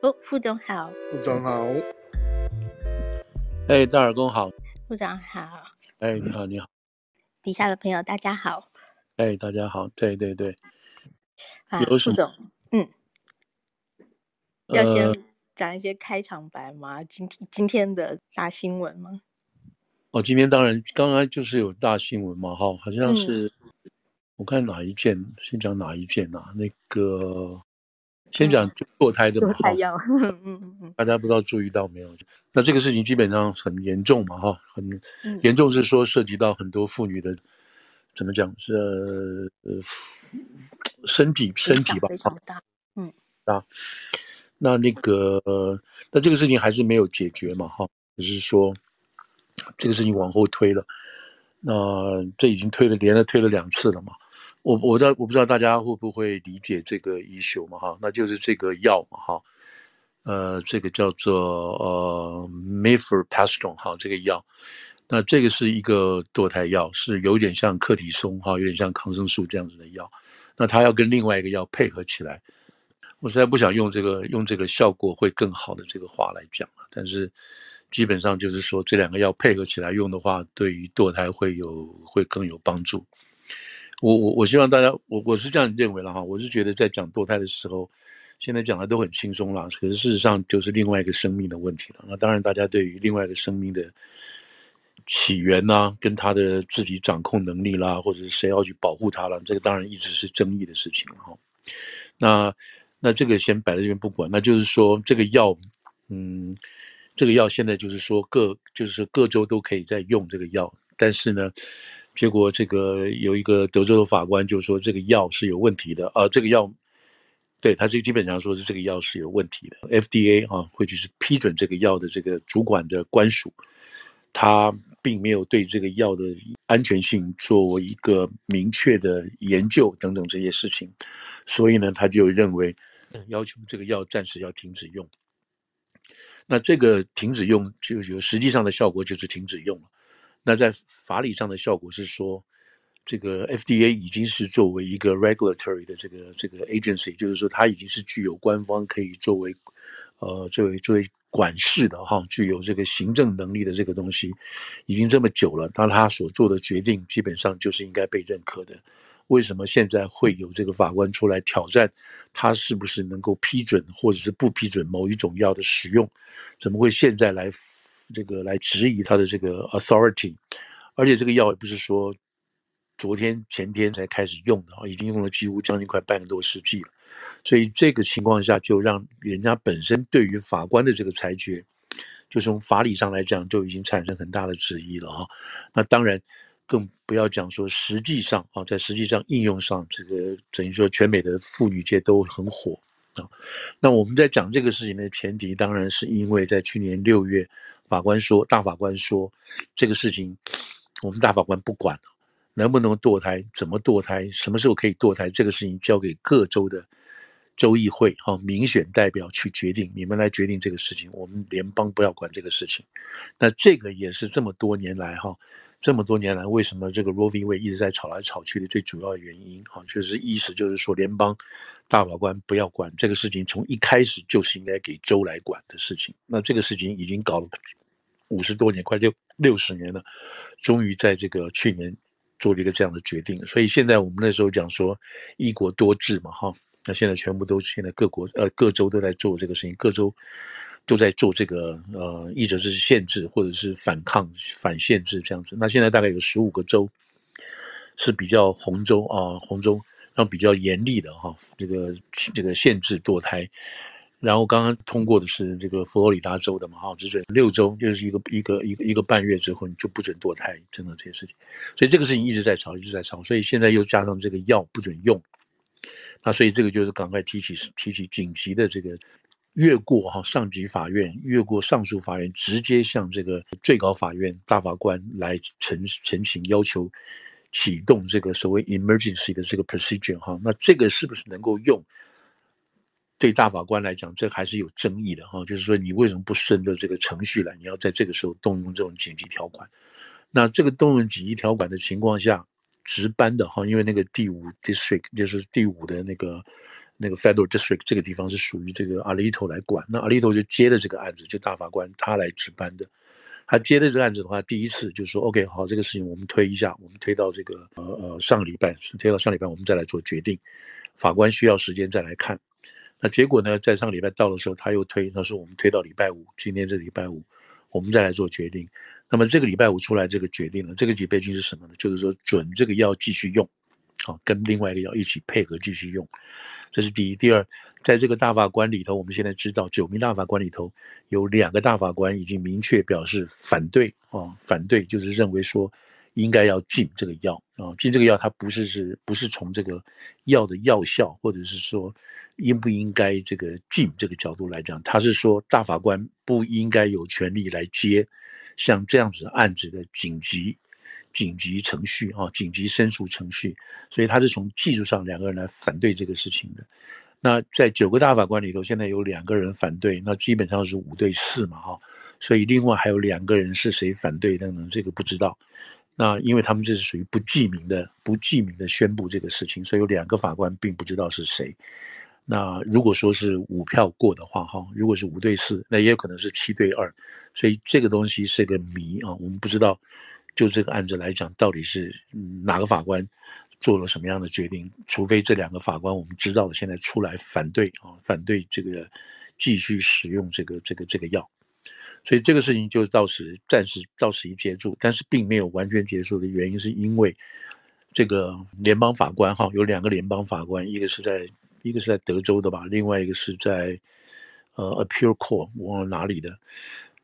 哦，副总好，副总好，哎，大耳公好，副总好，哎，你好，你好，底下的朋友大家好，哎，大家好，对对对，啊，副总，嗯，要先讲一些开场白吗？今天今天的大新闻吗？哦，今天当然，刚刚就是有大新闻嘛，哈，好像是，嗯、我看哪一件，先讲哪一件啊？那个。先讲堕胎的嘛，哈，大家不知道注意到没有？那这个事情基本上很严重嘛，哈，很严重是说涉及到很多妇女的，怎么讲是呃身体身体吧，非常大，嗯啊，那那个那这个事情还是没有解决嘛，哈，只是说这个事情往后推了，那这已经推了连着推了两次了嘛。我我知道我不知道大家会不会理解这个一休嘛哈，那就是这个药嘛哈，呃，这个叫做呃 m i f e r p a s t o n 哈，这个药，那这个是一个堕胎药，是有点像克体松哈，有点像抗生素这样子的药，那它要跟另外一个药配合起来，我实在不想用这个用这个效果会更好的这个话来讲了，但是基本上就是说这两个药配合起来用的话，对于堕胎会有会更有帮助。我我我希望大家，我我是这样认为了哈，我是觉得在讲堕胎的时候，现在讲的都很轻松啦，可是事实上就是另外一个生命的问题了。那当然，大家对于另外一个生命的起源呐、跟他的自己掌控能力啦，或者是谁要去保护他了，这个当然一直是争议的事情哈。那那这个先摆在这边不管，那就是说这个药，嗯，这个药现在就是说各就是各州都可以在用这个药，但是呢。结果，这个有一个德州的法官就说这个药是有问题的啊，这个药，对他这基本上说是这个药是有问题的。FDA 啊，会就是批准这个药的这个主管的官署，他并没有对这个药的安全性作为一个明确的研究等等这些事情，所以呢，他就认为要求这个药暂时要停止用。那这个停止用就有实际上的效果就是停止用了。那在法理上的效果是说，这个 FDA 已经是作为一个 regulatory 的这个这个 agency，就是说它已经是具有官方可以作为，呃，作为作为管事的哈，具有这个行政能力的这个东西，已经这么久了，那他所做的决定基本上就是应该被认可的。为什么现在会有这个法官出来挑战，他是不是能够批准或者是不批准某一种药的使用？怎么会现在来？这个来质疑他的这个 authority，而且这个药也不是说昨天前天才开始用的啊，已经用了几乎将近快半个多世纪了，所以这个情况下就让人家本身对于法官的这个裁决，就从法理上来讲就已经产生很大的质疑了啊。那当然更不要讲说实际上啊，在实际上应用上，这个等于说全美的妇女界都很火啊。那我们在讲这个事情的前提，当然是因为在去年六月。法官说：“大法官说，这个事情我们大法官不管，能不能堕胎，怎么堕胎，什么时候可以堕胎，这个事情交给各州的州议会哈民选代表去决定，你们来决定这个事情，我们联邦不要管这个事情。那这个也是这么多年来哈，这么多年来为什么这个 Roe v. Wade 一直在吵来吵去的最主要的原因哈，就是意思就是说联邦。”大法官不要管这个事情，从一开始就是应该给州来管的事情。那这个事情已经搞了五十多年，快六六十年了，终于在这个去年做了一个这样的决定。所以现在我们那时候讲说一国多制嘛，哈，那现在全部都现在各国呃各州都在做这个事情，各州都在做这个呃，一者是限制或者是反抗反限制这样子。那现在大概有十五个州是比较红州啊，红州。然后比较严厉的哈，这个这个限制堕胎，然后刚刚通过的是这个佛罗里达州的嘛哈，只准六周，就是一个一个一个一个半月之后你就不准堕胎，真的这些事情，所以这个事情一直在吵，一直在吵，所以现在又加上这个药不准用，那所以这个就是赶快提起提起紧急的这个越过哈上级法院，越过上诉法院，直接向这个最高法院大法官来陈陈情要求。启动这个所谓 emergency 的这个 procedure 哈，那这个是不是能够用？对大法官来讲，这还是有争议的哈。就是说，你为什么不顺着这个程序来？你要在这个时候动用这种紧急条款？那这个动用紧急条款的情况下，值班的哈，因为那个第五 district 就是第五的那个那个 Federal District 这个地方是属于这个 Alito 来管，那 Alito 就接了这个案子，就大法官他来值班的。他接的这个案子的话，第一次就说 OK 好，这个事情我们推一下，我们推到这个呃呃上个礼拜，推到上礼拜我们再来做决定。法官需要时间再来看。那结果呢，在上礼拜到的时候，他又推，他说我们推到礼拜五，今天这礼拜五我们再来做决定。那么这个礼拜五出来这个决定了，这个决定是什么呢？就是说准这个药继续用，啊，跟另外一个药一起配合继续用。这是第一，第二。在这个大法官里头，我们现在知道九名大法官里头有两个大法官已经明确表示反对啊，反对就是认为说应该要禁这个药啊，禁这个药，它不是是不是从这个药的药效，或者是说应不应该这个禁这个角度来讲，他是说大法官不应该有权利来接像这样子案子的紧急紧急程序啊，紧急申诉程序，所以他是从技术上两个人来反对这个事情的。那在九个大法官里头，现在有两个人反对，那基本上是五对四嘛，哈，所以另外还有两个人是谁反对等等，这个不知道。那因为他们这是属于不记名的，不记名的宣布这个事情，所以有两个法官并不知道是谁。那如果说是五票过的话，哈，如果是五对四，那也有可能是七对二，所以这个东西是个谜啊，我们不知道。就这个案子来讲，到底是哪个法官？做了什么样的决定？除非这两个法官我们知道了，现在出来反对啊，反对这个继续使用这个这个这个药，所以这个事情就到此暂时到此一结束。但是并没有完全结束的原因，是因为这个联邦法官哈，有两个联邦法官，一个是在一个是在德州的吧，另外一个是在呃 Appeal Court 我忘了哪里的。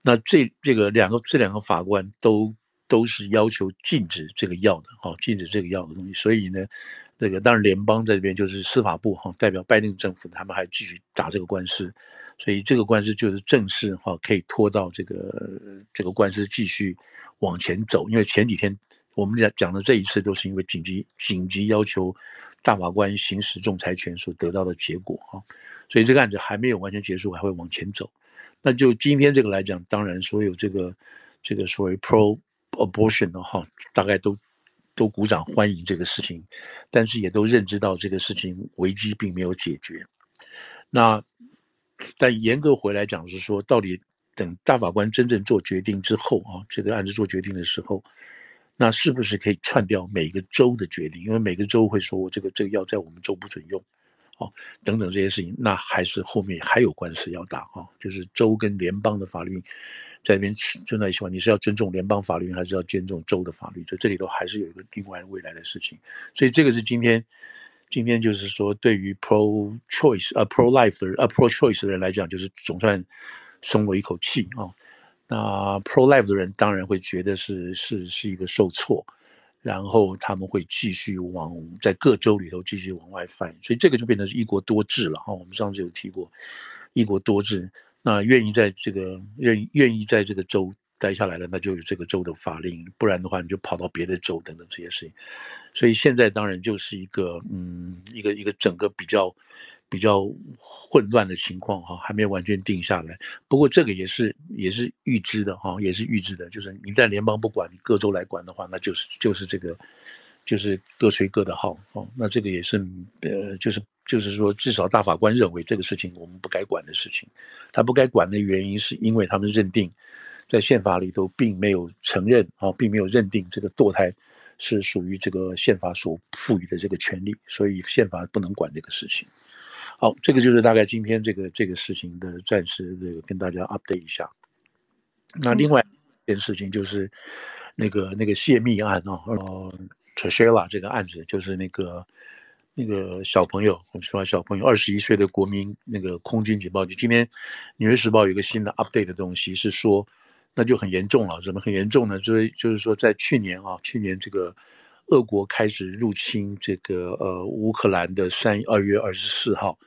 那这这个两个这两个法官都。都是要求禁止这个药的，哈，禁止这个药的东西。所以呢，这个当然联邦在这边就是司法部，哈，代表拜登政府，他们还继续打这个官司。所以这个官司就是正式，哈，可以拖到这个这个官司继续往前走。因为前几天我们讲讲的这一次都是因为紧急紧急要求大法官行使仲裁权所得到的结果，哈。所以这个案子还没有完全结束，还会往前走。那就今天这个来讲，当然所有这个这个所谓 pro。Abortion 的话，大概都都鼓掌欢迎这个事情，但是也都认知到这个事情危机并没有解决。那但严格回来讲是说，到底等大法官真正做决定之后啊，这个案子做决定的时候，那是不是可以串掉每个州的决定？因为每个州会说，我这个这个药在我们州不准用，哦，等等这些事情，那还是后面还有官司要打啊，就是州跟联邦的法律。在那边就那一句话，你是要尊重联邦法律，还是要尊重州的法律？就这里头还是有一个另外未来的事情，所以这个是今天，今天就是说，对于 pro choice 啊 pro life 的啊 pro choice 的人来讲，就是总算松了一口气啊。那 pro life 的人当然会觉得是是是一个受挫，然后他们会继续往在各州里头继续往外翻，所以这个就变成是一国多制了哈。我们上次有提过一国多制。那愿意在这个愿意愿意在这个州待下来的，那就有这个州的法令；不然的话，你就跑到别的州等等这些事情。所以现在当然就是一个嗯，一个一个整个比较比较混乱的情况哈，还没有完全定下来。不过这个也是也是预知的哈，也是预知的，就是你在联邦不管，你各州来管的话，那就是就是这个就是各吹各的号哦。那这个也是呃，就是。就是说，至少大法官认为这个事情我们不该管的事情，他不该管的原因是因为他们认定，在宪法里头并没有承认啊，并没有认定这个堕胎是属于这个宪法所赋予的这个权利，所以宪法不能管这个事情。好，这个就是大概今天这个这个事情的暂时这个跟大家 update 一下。那另外一件事情就是那个那个泄密案啊，呃，Tashela 这个案子就是那个。那个小朋友，我说小朋友，二十一岁的国民那个空军警报局，今天《纽约时报》有一个新的 update 的东西，是说那就很严重了。怎么很严重呢？就是就是说，在去年啊，去年这个俄国开始入侵这个呃乌克兰的三二月二十四号，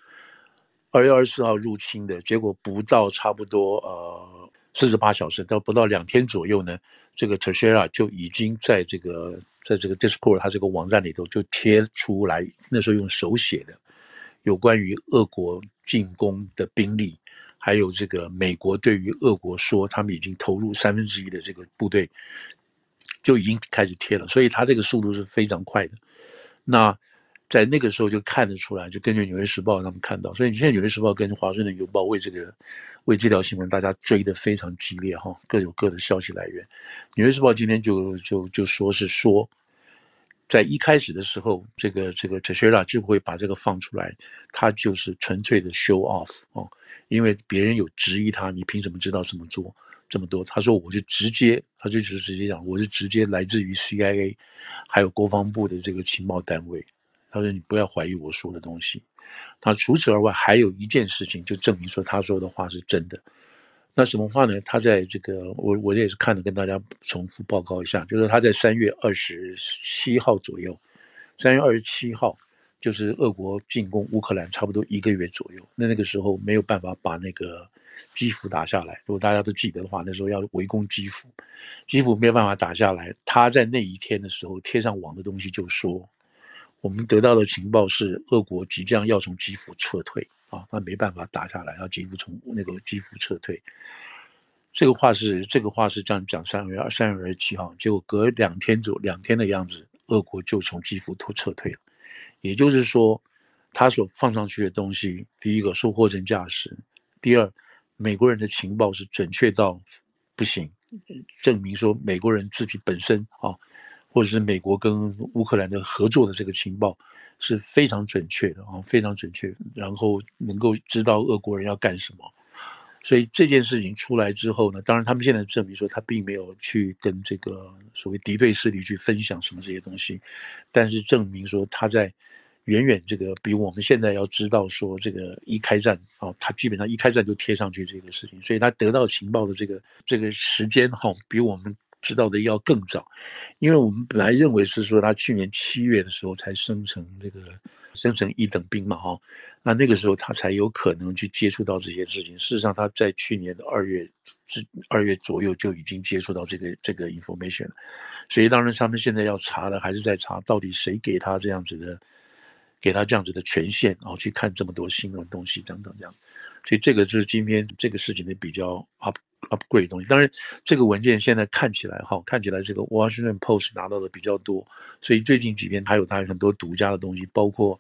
二月二十四号入侵的结果，不到差不多呃四十八小时，到不到两天左右呢，这个 Teixeira 就已经在这个。在这个 Discord，它这个网站里头就贴出来，那时候用手写的，有关于俄国进攻的兵力，还有这个美国对于俄国说他们已经投入三分之一的这个部队，就已经开始贴了，所以它这个速度是非常快的。那在那个时候就看得出来，就根据《纽约时报》他们看到，所以你现在《纽约时报》跟《华盛顿邮报》为这个为这条新闻，大家追得非常激烈哈，各有各的消息来源。《纽约时报》今天就就就说是说。在一开始的时候，这个这个 Teixeira 就会把这个放出来，他就是纯粹的 show off 哦，因为别人有质疑他，你凭什么知道这么做这么多？他说我就直接，他就直接讲，我是直接来自于 CIA，还有国防部的这个情报单位。他说你不要怀疑我说的东西。他除此而外还有一件事情，就证明说他说的话是真的。那什么话呢？他在这个，我我也是看了，跟大家重复报告一下，就是他在三月二十七号左右，三月二十七号，就是俄国进攻乌克兰差不多一个月左右。那那个时候没有办法把那个基辅打下来，如果大家都记得的话，那时候要围攻基辅，基辅没有办法打下来。他在那一天的时候贴上网的东西就说，我们得到的情报是俄国即将要从基辅撤退。啊，那没办法打下来，要基辅从那个基辅撤退。这个话是这个话是这样讲，三月二三月二十七号，结果隔两天左两天的样子，俄国就从基辅脱撤退了。也就是说，他所放上去的东西，第一个说货真价实，第二，美国人的情报是准确到不行，证明说美国人自己本身啊，或者是美国跟乌克兰的合作的这个情报。是非常准确的啊，非常准确，然后能够知道俄国人要干什么，所以这件事情出来之后呢，当然他们现在证明说他并没有去跟这个所谓敌对势力去分享什么这些东西，但是证明说他在远远这个比我们现在要知道说这个一开战啊，他基本上一开战就贴上去这个事情，所以他得到情报的这个这个时间哈，比我们。知道的要更早，因为我们本来认为是说他去年七月的时候才生成这个生成一等兵嘛，哈，那那个时候他才有可能去接触到这些事情。事实上，他在去年的二月之二月左右就已经接触到这个这个 information 了。所以，当然他们现在要查的还是在查到底谁给他这样子的，给他这样子的权限，然后去看这么多新闻东西等等这样。所以，这个是今天这个事情的比较 up。upgrade 的东西，当然这个文件现在看起来哈，看起来这个 Washington Post 拿到的比较多，所以最近几天还有它很多独家的东西，包括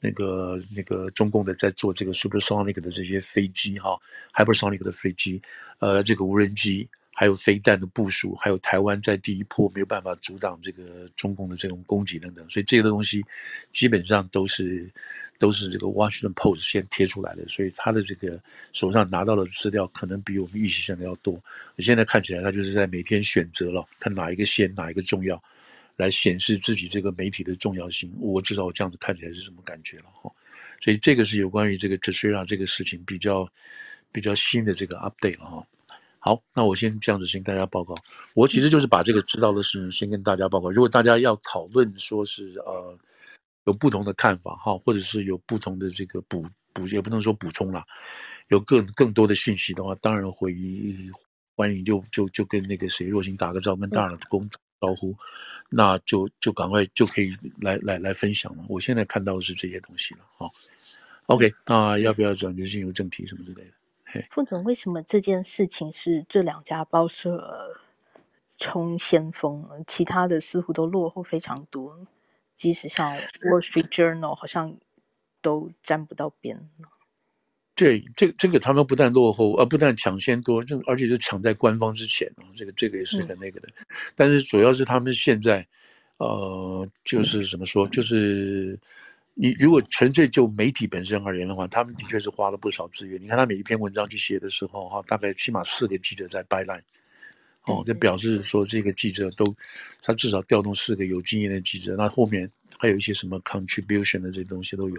那个那个中共的在做这个 supersonic 的这些飞机哈，hypersonic 的飞机，呃，这个无人机，还有飞弹的部署，还有台湾在第一波没有办法阻挡这个中共的这种攻击等等，所以这个东西基本上都是。都是这个 Washington Post 先贴出来的，所以他的这个手上拿到的资料可能比我们预期想的要多。现在看起来，他就是在每天选择了看哪一个先，哪一个重要，来显示自己这个媒体的重要性。我至少我这样子看起来是什么感觉了哈。所以这个是有关于这个 Teixeira 这个事情比较比较新的这个 update 了哈。好，那我先这样子先跟大家报告。我其实就是把这个知道的事情先跟大家报告。如果大家要讨论说是呃。有不同的看法哈，或者是有不同的这个补补，也不能说补充了，有更更多的讯息的话，当然会欢迎就就就跟那个谁若星打个招呼，跟大耳公打招呼，那就就赶快就可以来来来分享了。我现在看到的是这些东西了哈。OK，那要不要转就进入正题什么之类的？嘿，副总，为什么这件事情是这两家报社冲先锋，其他的似乎都落后非常多？即使像《Wall Street Journal》好像都沾不到边。对，这这个他们不但落后，呃，不但抢先多，就而且就抢在官方之前，这个这个也是很那个的。嗯、但是主要是他们现在，呃，就是怎么说，就是你如果纯粹就媒体本身而言的话，他们的确是花了不少资源。你看他每一篇文章去写的时候，哈，大概起码四个记者在 byline。哦，这表示说这个记者都，他至少调动四个有经验的记者，那后面还有一些什么 contribution 的这些东西都有，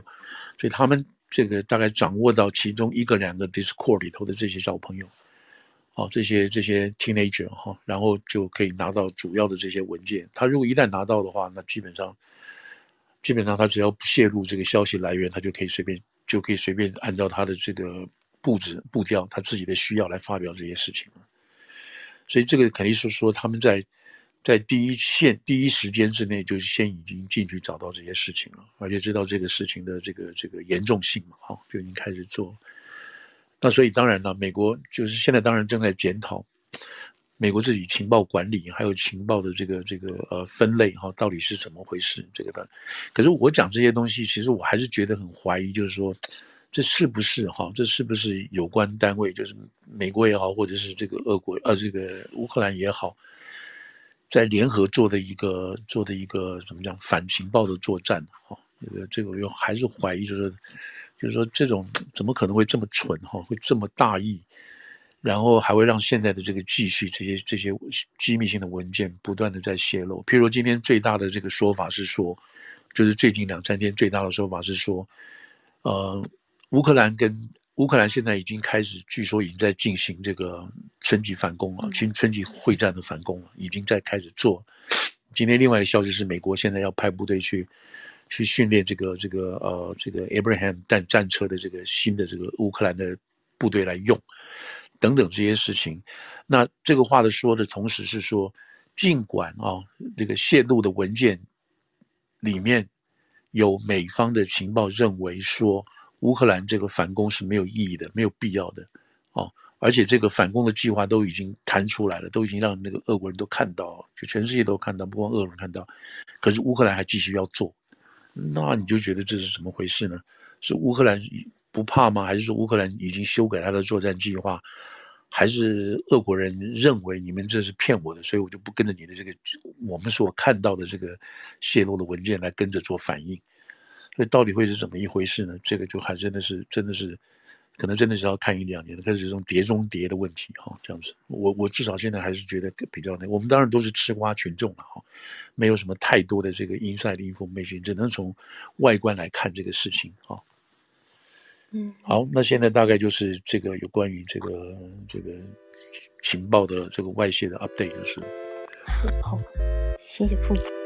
所以他们这个大概掌握到其中一个两个 Discord 里头的这些小朋友，哦，这些这些 teenager 哈，然后就可以拿到主要的这些文件。他如果一旦拿到的话，那基本上基本上他只要不泄露这个消息来源，他就可以随便就可以随便按照他的这个布置步调，他自己的需要来发表这些事情。所以这个肯定是说他们在在第一线第一时间之内就是先已经进去找到这些事情了，而且知道这个事情的这个这个严重性嘛，好，就已经开始做。那所以当然了，美国就是现在当然正在检讨，美国自己情报管理还有情报的这个这个呃分类哈，到底是怎么回事？这个的，可是我讲这些东西，其实我还是觉得很怀疑，就是说这是不是哈？这是不是有关单位，就是美国也好，或者是这个俄国呃这个乌克兰也好，在联合做的一个做的一个怎么讲反情报的作战哈？这个这个我又还是怀疑，就是就是说这种怎么可能会这么蠢哈？会这么大意？然后还会让现在的这个继续这些这些机密性的文件不断的在泄露。譬如今天最大的这个说法是说，就是最近两三天最大的说法是说，呃，乌克兰跟乌克兰现在已经开始，据说已经在进行这个春季反攻了，春春季会战的反攻了，已经在开始做。今天另外一个消息是，美国现在要派部队去去训练这个这个呃这个 Abraham 战战车的这个新的这个乌克兰的部队来用。等等这些事情，那这个话的说的同时是说，尽管啊，这个泄露的文件里面有美方的情报认为说，乌克兰这个反攻是没有意义的、没有必要的，哦，而且这个反攻的计划都已经谈出来了，都已经让那个俄国人都看到，就全世界都看到，不光俄国人看到，可是乌克兰还继续要做，那你就觉得这是怎么回事呢？是乌克兰？不怕吗？还是说乌克兰已经修改他的作战计划？还是俄国人认为你们这是骗我的，所以我就不跟着你的这个我们所看到的这个泄露的文件来跟着做反应？所以到底会是怎么一回事呢？这个就还真的是真的是可能真的是要看一两年的，开始这种谍中谍的问题哈，这样子。我我至少现在还是觉得比较那，我们当然都是吃瓜群众了哈，没有什么太多的这个 inside information，只能从外观来看这个事情哈。嗯，好，那现在大概就是这个有关于这个这个情报的这个外泄的 update 就是。好，谢谢副总。